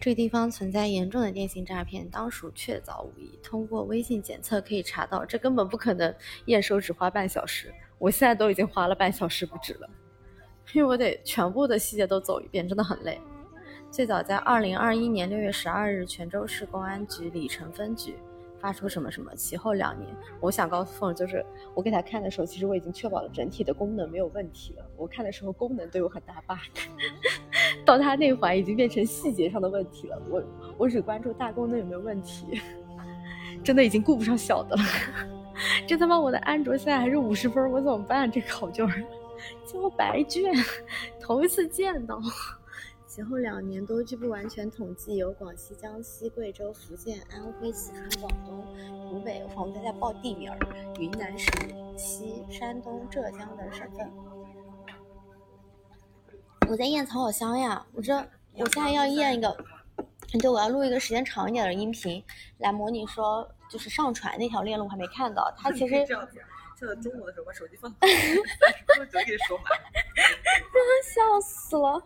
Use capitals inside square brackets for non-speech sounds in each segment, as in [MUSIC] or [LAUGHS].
这个地方存在严重的电信诈骗，当属确凿无疑。通过微信检测可以查到，这根本不可能验收只花半小时。我现在都已经花了半小时不止了，因为我得全部的细节都走一遍，真的很累。最早在二零二一年六月十二日，泉州市公安局鲤城分局。发出什么什么？其后两年，我想告诉凤，就是我给他看的时候，其实我已经确保了整体的功能没有问题了。我看的时候，功能都有很大 bug，[LAUGHS] 到他那环已经变成细节上的问题了。我我只关注大功能有没有问题，[LAUGHS] 真的已经顾不上小的了。[LAUGHS] 这他妈我的安卓现在还是五十分，我怎么办？这考卷 [LAUGHS] 交白卷，头一次见到。前后两年都，据不完全统计，有广西、江西、贵州、福建、安徽、四川、广东、湖北，我们在报地名儿，云南、陕西、山东、浙江的省份。我在验草好香呀！我这我现在要验一个，就我要录一个时间长一点的音频，来模拟说就是上传那条链路，我还没看到。它其 [LAUGHS] 实。现在中午的时候把手机放，[LAUGHS] 三十分钟给你说完，笑死了！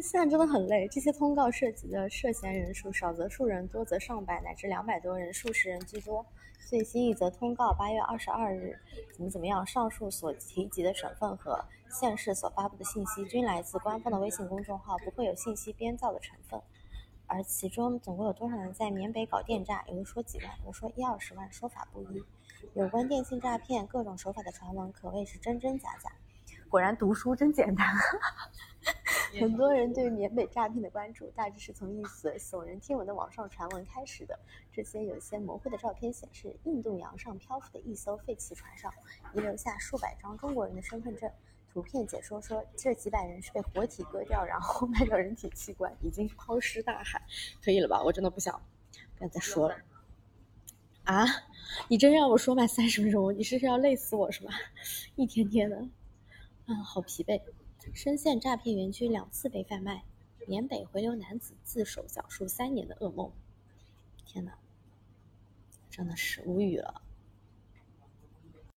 现在真的很累。这些通告涉及的涉嫌人数少则数人，多则上百乃至两百多人，数十人居多。最新一则通告，八月二十二日，怎么怎么样？上述所提及的省份和县市所发布的信息，均来自官方的微信公众号，不会有信息编造的成分。而其中总共有多少人在缅北搞电诈？有人说几万，有人说一二十万，说法不一。有关电信诈骗各种手法的传闻可谓是真真假假。果然读书真简单。很多人对缅北诈骗的关注，大致是从一则耸人听闻的网上传闻开始的。这些有些模糊的照片显示，印度洋上漂浮的一艘废弃船上，遗留下数百张中国人的身份证。图片解说说，这几百人是被活体割掉，然后卖掉人体器官，已经抛尸大海。可以了吧？我真的不想，不要再说了。啊，你真让我说满三十分钟？你是要累死我是吧？一天天的，啊，好疲惫。深陷诈骗园区两次被贩卖，缅北回流男子自首讲述三年的噩梦。天哪，真的是无语了。